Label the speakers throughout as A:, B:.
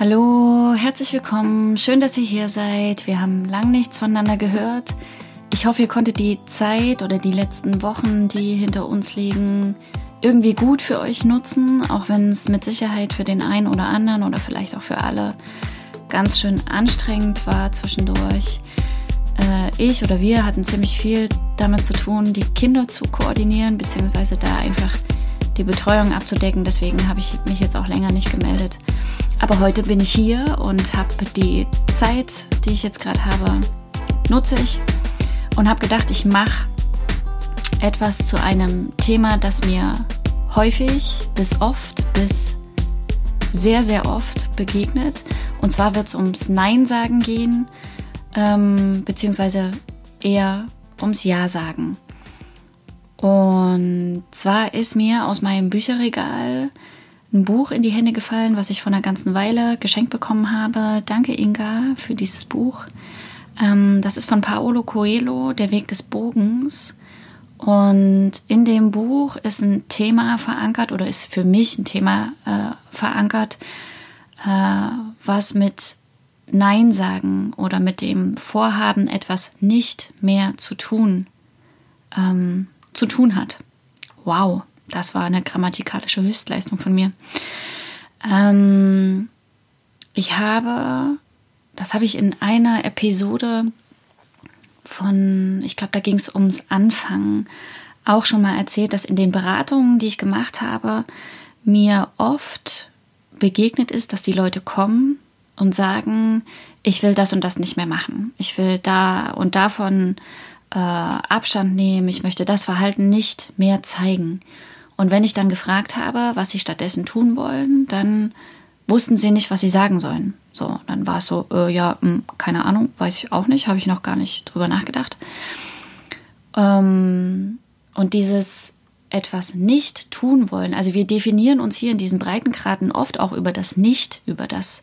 A: Hallo, herzlich willkommen. Schön, dass ihr hier seid. Wir haben lang nichts voneinander gehört. Ich hoffe, ihr konntet die Zeit oder die letzten Wochen, die hinter uns liegen, irgendwie gut für euch nutzen, auch wenn es mit Sicherheit für den einen oder anderen oder vielleicht auch für alle ganz schön anstrengend war zwischendurch. Äh, ich oder wir hatten ziemlich viel damit zu tun, die Kinder zu koordinieren, beziehungsweise da einfach die Betreuung abzudecken. Deswegen habe ich mich jetzt auch länger nicht gemeldet. Aber heute bin ich hier und habe die Zeit, die ich jetzt gerade habe, nutze ich und habe gedacht, ich mache etwas zu einem Thema, das mir häufig bis oft, bis sehr, sehr oft begegnet. Und zwar wird es ums Nein sagen gehen, ähm, beziehungsweise eher ums Ja sagen. Und zwar ist mir aus meinem Bücherregal ein Buch in die Hände gefallen, was ich vor einer ganzen Weile geschenkt bekommen habe. Danke, Inga, für dieses Buch. Ähm, das ist von Paolo Coelho, Der Weg des Bogens. Und in dem Buch ist ein Thema verankert oder ist für mich ein Thema äh, verankert, äh, was mit Nein sagen oder mit dem Vorhaben, etwas nicht mehr zu tun, ähm, zu tun hat. Wow, das war eine grammatikalische Höchstleistung von mir. Ähm, ich habe, das habe ich in einer Episode von, ich glaube, da ging es ums Anfangen, auch schon mal erzählt, dass in den Beratungen, die ich gemacht habe, mir oft begegnet ist, dass die Leute kommen und sagen, ich will das und das nicht mehr machen. Ich will da und davon äh, Abstand nehmen. Ich möchte das Verhalten nicht mehr zeigen. Und wenn ich dann gefragt habe, was sie stattdessen tun wollen, dann wussten sie nicht, was sie sagen sollen. So, dann war es so, äh, ja, mh, hm, keine Ahnung, weiß ich auch nicht, habe ich noch gar nicht drüber nachgedacht. Ähm, und dieses etwas nicht tun wollen, also wir definieren uns hier in diesen Breitengraden oft auch über das Nicht, über das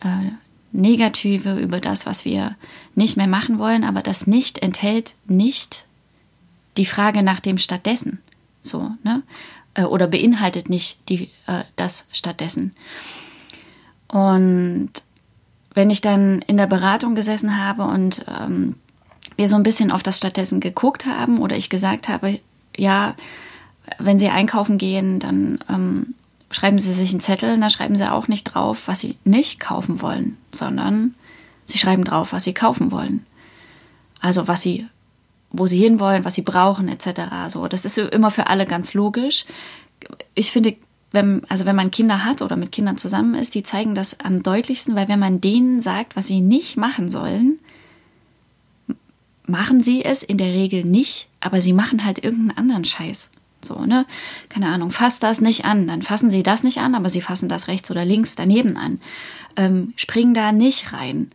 A: äh, Negative, über das, was wir nicht mehr machen wollen, aber das Nicht enthält nicht die Frage nach dem stattdessen. So, ne? Äh, oder beinhaltet nicht die, äh, das stattdessen. Und wenn ich dann in der Beratung gesessen habe und ähm, wir so ein bisschen auf das stattdessen geguckt haben oder ich gesagt habe, ja, wenn Sie einkaufen gehen, dann ähm, schreiben Sie sich einen Zettel und da schreiben Sie auch nicht drauf, was Sie nicht kaufen wollen, sondern Sie schreiben drauf, was Sie kaufen wollen. Also was Sie wo sie hinwollen, was sie brauchen, etc. So, das ist immer für alle ganz logisch. Ich finde, wenn, also wenn man Kinder hat oder mit Kindern zusammen ist, die zeigen das am deutlichsten, weil wenn man denen sagt, was sie nicht machen sollen, machen sie es in der Regel nicht, aber sie machen halt irgendeinen anderen Scheiß. So, ne? Keine Ahnung, fass das nicht an. Dann fassen sie das nicht an, aber sie fassen das rechts oder links daneben an. Ähm, springen da nicht rein.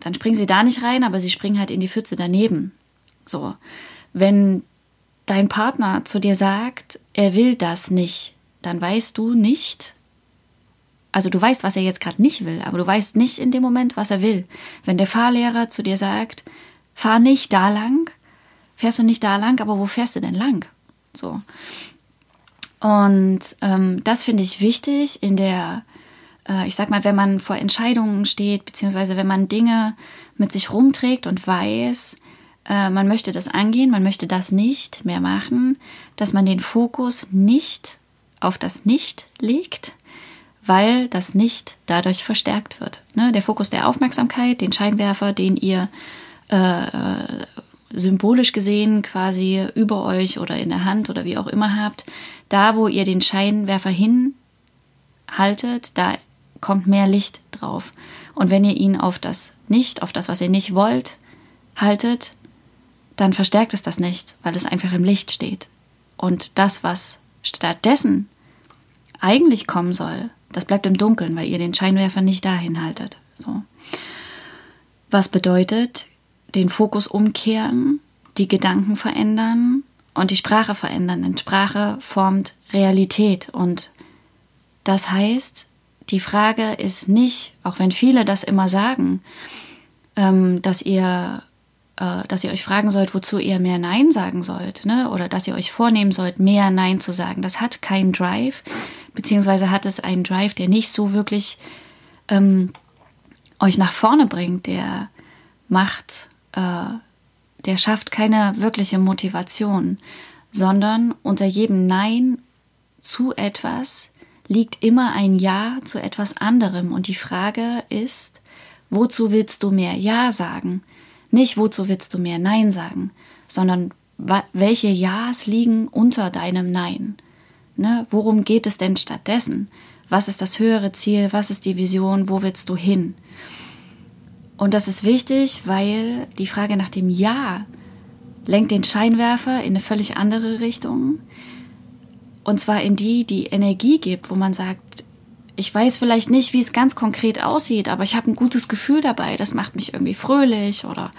A: Dann springen sie da nicht rein, aber sie springen halt in die Pfütze daneben. So, wenn dein Partner zu dir sagt, er will das nicht, dann weißt du nicht, also du weißt, was er jetzt gerade nicht will, aber du weißt nicht in dem Moment, was er will. Wenn der Fahrlehrer zu dir sagt, fahr nicht da lang, fährst du nicht da lang, aber wo fährst du denn lang? So. Und ähm, das finde ich wichtig in der, äh, ich sag mal, wenn man vor Entscheidungen steht, beziehungsweise wenn man Dinge mit sich rumträgt und weiß, äh, man möchte das angehen, man möchte das nicht mehr machen, dass man den Fokus nicht auf das Nicht legt, weil das Nicht dadurch verstärkt wird. Ne? Der Fokus der Aufmerksamkeit, den Scheinwerfer, den ihr äh, symbolisch gesehen quasi über euch oder in der Hand oder wie auch immer habt, da wo ihr den Scheinwerfer hinhaltet, da kommt mehr Licht drauf. Und wenn ihr ihn auf das Nicht, auf das, was ihr nicht wollt, haltet, dann verstärkt es das nicht, weil es einfach im Licht steht. Und das, was stattdessen eigentlich kommen soll, das bleibt im Dunkeln, weil ihr den Scheinwerfer nicht dahin haltet. So. Was bedeutet, den Fokus umkehren, die Gedanken verändern und die Sprache verändern. Denn Sprache formt Realität. Und das heißt, die Frage ist nicht, auch wenn viele das immer sagen, ähm, dass ihr äh, dass ihr euch fragen sollt, wozu ihr mehr Nein sagen sollt, ne? oder dass ihr euch vornehmen sollt, mehr Nein zu sagen. Das hat keinen Drive, beziehungsweise hat es einen Drive, der nicht so wirklich ähm, euch nach vorne bringt, der macht, äh, der schafft keine wirkliche Motivation, sondern unter jedem Nein zu etwas liegt immer ein Ja zu etwas anderem. Und die Frage ist, wozu willst du mehr Ja sagen? Nicht, wozu willst du mehr Nein sagen, sondern welche Ja's liegen unter deinem Nein? Ne? Worum geht es denn stattdessen? Was ist das höhere Ziel? Was ist die Vision? Wo willst du hin? Und das ist wichtig, weil die Frage nach dem Ja lenkt den Scheinwerfer in eine völlig andere Richtung. Und zwar in die, die Energie gibt, wo man sagt, ich weiß vielleicht nicht, wie es ganz konkret aussieht, aber ich habe ein gutes Gefühl dabei. Das macht mich irgendwie fröhlich oder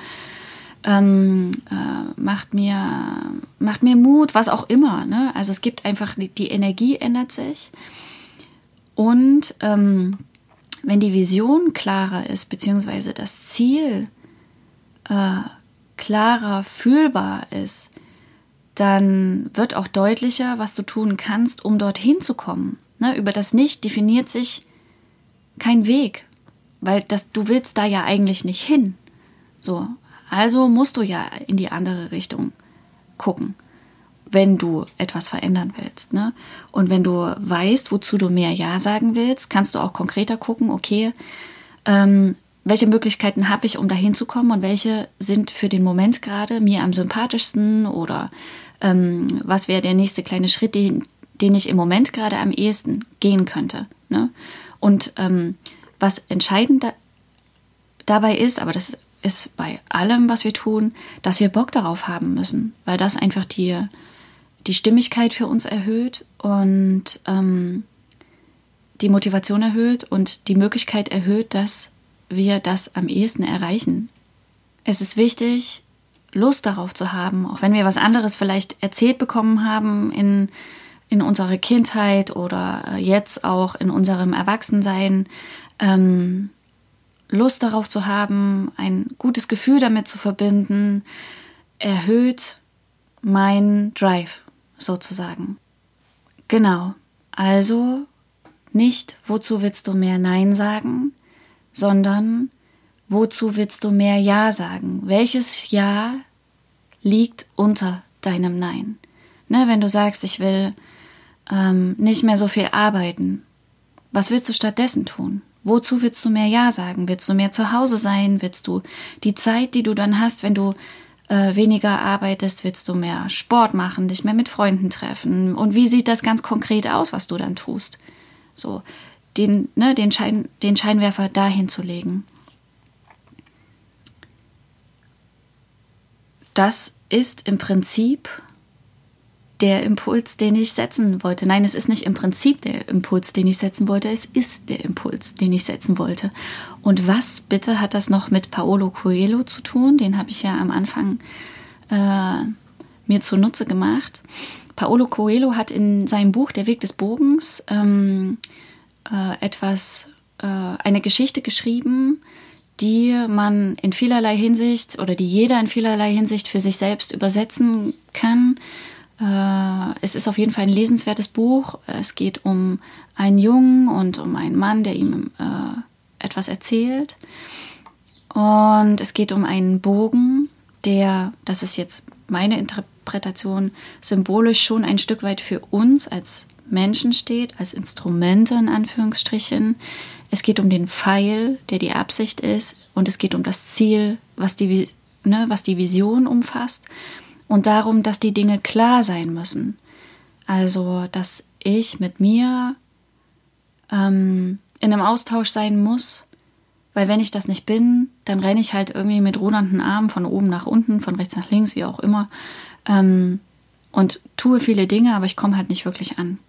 A: ähm, äh, macht mir macht mir Mut, was auch immer. Ne? Also es gibt einfach die Energie ändert sich und ähm, wenn die Vision klarer ist beziehungsweise das Ziel äh, klarer fühlbar ist, dann wird auch deutlicher, was du tun kannst, um dorthin zu kommen. Ne? Über das Nicht definiert sich kein Weg, weil das, du willst da ja eigentlich nicht hin. So, also musst du ja in die andere Richtung gucken, wenn du etwas verändern willst. Ne? Und wenn du weißt, wozu du mehr Ja sagen willst, kannst du auch konkreter gucken, okay, ähm, welche Möglichkeiten habe ich, um dahin zu kommen und welche sind für den Moment gerade mir am sympathischsten oder ähm, was wäre der nächste kleine Schritt, den, den ich im Moment gerade am ehesten gehen könnte. Ne? Und ähm, was entscheidend da, dabei ist, aber das ist bei allem, was wir tun, dass wir Bock darauf haben müssen, weil das einfach die, die Stimmigkeit für uns erhöht und ähm, die Motivation erhöht und die Möglichkeit erhöht, dass wir das am ehesten erreichen. Es ist wichtig, Lust darauf zu haben, auch wenn wir was anderes vielleicht erzählt bekommen haben in, in unserer Kindheit oder jetzt auch in unserem Erwachsensein, ähm, Lust darauf zu haben, ein gutes Gefühl damit zu verbinden, erhöht mein Drive sozusagen. Genau, also nicht, wozu willst du mehr Nein sagen, sondern wozu willst du mehr Ja sagen? Welches Ja liegt unter deinem Nein? Ne, wenn du sagst, ich will ähm, nicht mehr so viel arbeiten, was willst du stattdessen tun? Wozu willst du mehr Ja sagen? Willst du mehr zu Hause sein? Willst du die Zeit, die du dann hast, wenn du äh, weniger arbeitest, willst du mehr Sport machen, dich mehr mit Freunden treffen? Und wie sieht das ganz konkret aus, was du dann tust? So, den, ne, den, Schein, den Scheinwerfer dahin zu legen. Das ist im Prinzip der Impuls, den ich setzen wollte. Nein, es ist nicht im Prinzip der Impuls, den ich setzen wollte, es ist der Impuls, den ich setzen wollte. Und was bitte hat das noch mit Paolo Coelho zu tun? Den habe ich ja am Anfang äh, mir zunutze gemacht. Paolo Coelho hat in seinem Buch Der Weg des Bogens ähm, äh, etwas, äh, eine Geschichte geschrieben, die man in vielerlei Hinsicht oder die jeder in vielerlei Hinsicht für sich selbst übersetzen kann es ist auf jeden Fall ein lesenswertes Buch. Es geht um einen Jungen und um einen Mann, der ihm äh, etwas erzählt. Und es geht um einen Bogen, der, das ist jetzt meine Interpretation, symbolisch schon ein Stück weit für uns als Menschen steht, als Instrumente in Anführungsstrichen. Es geht um den Pfeil, der die Absicht ist, und es geht um das Ziel, was die, ne, was die Vision umfasst und darum, dass die Dinge klar sein müssen. Also, dass ich mit mir ähm, in einem Austausch sein muss, weil wenn ich das nicht bin, dann renne ich halt irgendwie mit rudernden Armen von oben nach unten, von rechts nach links, wie auch immer, ähm, und tue viele Dinge, aber ich komme halt nicht wirklich an.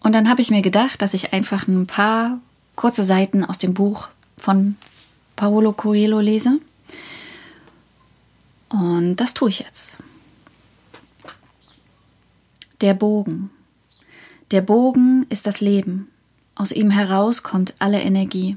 A: Und dann habe ich mir gedacht, dass ich einfach ein paar kurze Seiten aus dem Buch von Paolo Coelho lese und das tue ich jetzt. Der Bogen. Der Bogen ist das Leben. Aus ihm heraus kommt alle Energie.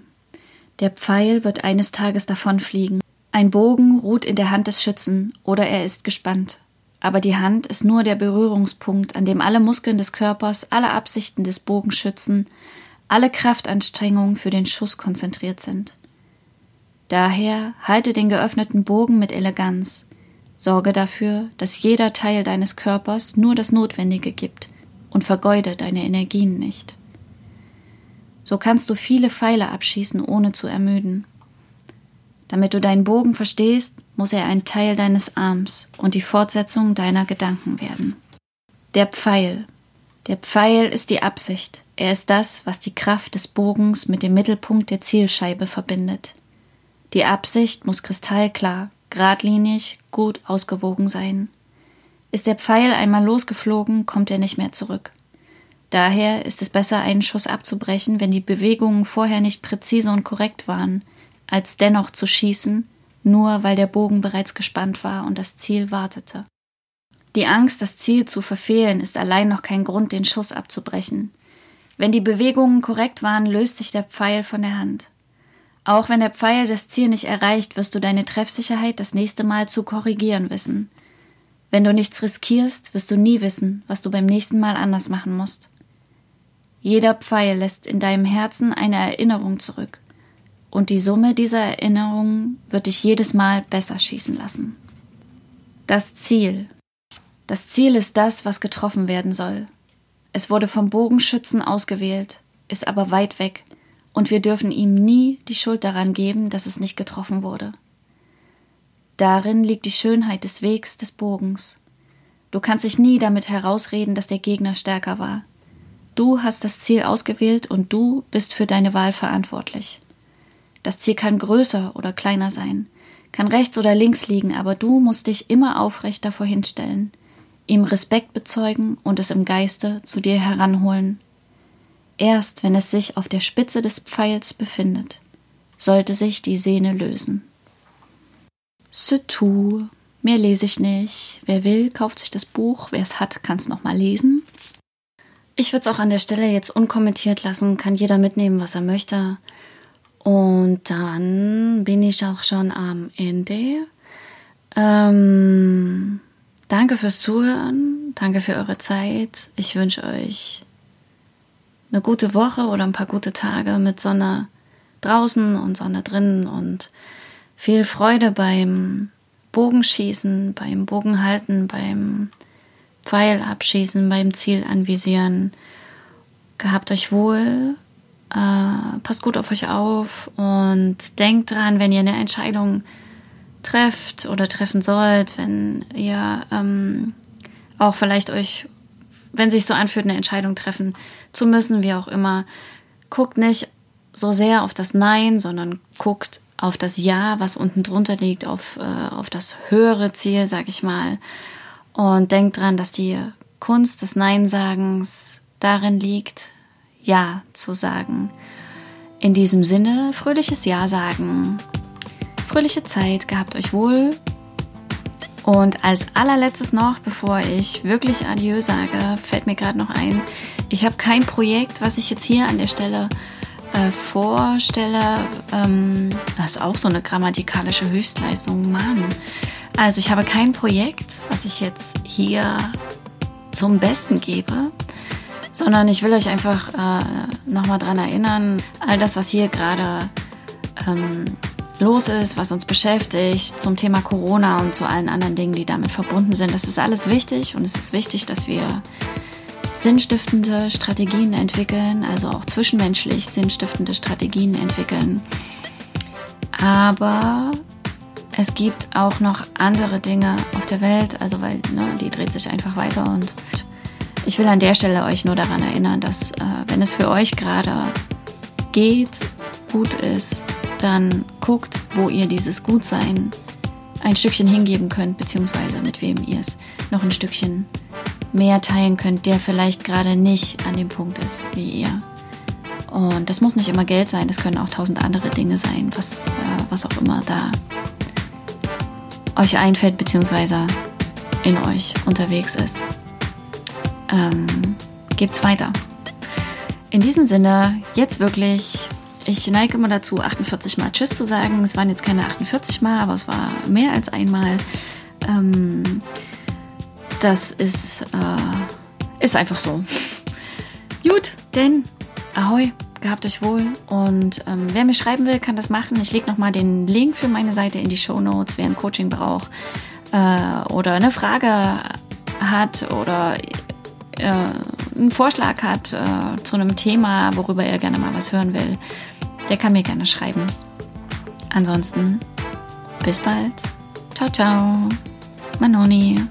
A: Der Pfeil wird eines Tages davonfliegen. Ein Bogen ruht in der Hand des Schützen oder er ist gespannt. Aber die Hand ist nur der Berührungspunkt, an dem alle Muskeln des Körpers, alle Absichten des Bogenschützen, alle Kraftanstrengungen für den Schuss konzentriert sind. Daher halte den geöffneten Bogen mit Eleganz. Sorge dafür, dass jeder Teil deines Körpers nur das Notwendige gibt und vergeude deine Energien nicht. So kannst du viele Pfeile abschießen, ohne zu ermüden. Damit du deinen Bogen verstehst, muss er ein Teil deines Arms und die Fortsetzung deiner Gedanken werden. Der Pfeil. Der Pfeil ist die Absicht. Er ist das, was die Kraft des Bogens mit dem Mittelpunkt der Zielscheibe verbindet. Die Absicht muss kristallklar, geradlinig, gut ausgewogen sein. Ist der Pfeil einmal losgeflogen, kommt er nicht mehr zurück. Daher ist es besser, einen Schuss abzubrechen, wenn die Bewegungen vorher nicht präzise und korrekt waren, als dennoch zu schießen, nur weil der Bogen bereits gespannt war und das Ziel wartete. Die Angst, das Ziel zu verfehlen, ist allein noch kein Grund, den Schuss abzubrechen. Wenn die Bewegungen korrekt waren, löst sich der Pfeil von der Hand. Auch wenn der Pfeil das Ziel nicht erreicht, wirst du deine Treffsicherheit das nächste Mal zu korrigieren wissen. Wenn du nichts riskierst, wirst du nie wissen, was du beim nächsten Mal anders machen musst. Jeder Pfeil lässt in deinem Herzen eine Erinnerung zurück, und die Summe dieser Erinnerungen wird dich jedes Mal besser schießen lassen. Das Ziel. Das Ziel ist das, was getroffen werden soll. Es wurde vom Bogenschützen ausgewählt, ist aber weit weg, und wir dürfen ihm nie die Schuld daran geben, dass es nicht getroffen wurde. Darin liegt die Schönheit des Wegs des Bogens. Du kannst dich nie damit herausreden, dass der Gegner stärker war. Du hast das Ziel ausgewählt und du bist für deine Wahl verantwortlich. Das Ziel kann größer oder kleiner sein, kann rechts oder links liegen, aber du musst dich immer aufrecht davor hinstellen, ihm Respekt bezeugen und es im Geiste zu dir heranholen. Erst wenn es sich auf der Spitze des Pfeils befindet, sollte sich die Sehne lösen. C'est tout. Mehr lese ich nicht. Wer will, kauft sich das Buch. Wer es hat, kann es nochmal lesen. Ich würde es auch an der Stelle jetzt unkommentiert lassen, kann jeder mitnehmen, was er möchte. Und dann bin ich auch schon am Ende. Ähm, danke fürs Zuhören, danke für eure Zeit. Ich wünsche euch eine gute Woche oder ein paar gute Tage mit Sonne draußen und Sonne drinnen und viel Freude beim Bogenschießen, beim Bogenhalten, beim Pfeil abschießen, beim Ziel anvisieren. Gehabt euch wohl, äh, passt gut auf euch auf und denkt dran, wenn ihr eine Entscheidung trefft oder treffen sollt, wenn ihr ähm, auch vielleicht euch, wenn sich so anfühlt, eine Entscheidung treffen zu müssen, wie auch immer, guckt nicht so sehr auf das Nein, sondern guckt auf das Ja, was unten drunter liegt, auf, äh, auf das höhere Ziel, sag ich mal. Und denkt dran, dass die Kunst des Nein-Sagens darin liegt, Ja zu sagen. In diesem Sinne, fröhliches Ja sagen. Fröhliche Zeit, gehabt euch wohl. Und als allerletztes noch, bevor ich wirklich Adieu sage, fällt mir gerade noch ein, ich habe kein Projekt, was ich jetzt hier an der Stelle äh, vorstelle. Ähm, das ist auch so eine grammatikalische Höchstleistung, Mann. Also ich habe kein Projekt, was ich jetzt hier zum Besten gebe, sondern ich will euch einfach äh, nochmal daran erinnern, all das, was hier gerade ähm, los ist, was uns beschäftigt zum Thema Corona und zu allen anderen Dingen, die damit verbunden sind, das ist alles wichtig und es ist wichtig, dass wir sinnstiftende Strategien entwickeln, also auch zwischenmenschlich sinnstiftende Strategien entwickeln. Aber es gibt auch noch andere Dinge auf der Welt, also weil ne, die dreht sich einfach weiter und ich will an der Stelle euch nur daran erinnern, dass äh, wenn es für euch gerade geht, gut ist, dann guckt, wo ihr dieses Gutsein ein Stückchen hingeben könnt, beziehungsweise mit wem ihr es noch ein Stückchen mehr teilen könnt, der vielleicht gerade nicht an dem Punkt ist wie ihr. Und das muss nicht immer Geld sein, das können auch tausend andere Dinge sein, was, äh, was auch immer da euch einfällt, beziehungsweise in euch unterwegs ist. Ähm, gebt's weiter. In diesem Sinne, jetzt wirklich, ich neige immer dazu, 48 Mal Tschüss zu sagen. Es waren jetzt keine 48 Mal, aber es war mehr als einmal. Ähm, das ist, äh, ist einfach so. Gut, denn Ahoi, gehabt euch wohl. Und ähm, wer mir schreiben will, kann das machen. Ich lege nochmal den Link für meine Seite in die Show Notes, wer ein Coaching braucht äh, oder eine Frage hat oder äh, einen Vorschlag hat äh, zu einem Thema, worüber er gerne mal was hören will, der kann mir gerne schreiben. Ansonsten, bis bald. Ciao, ciao. Manoni.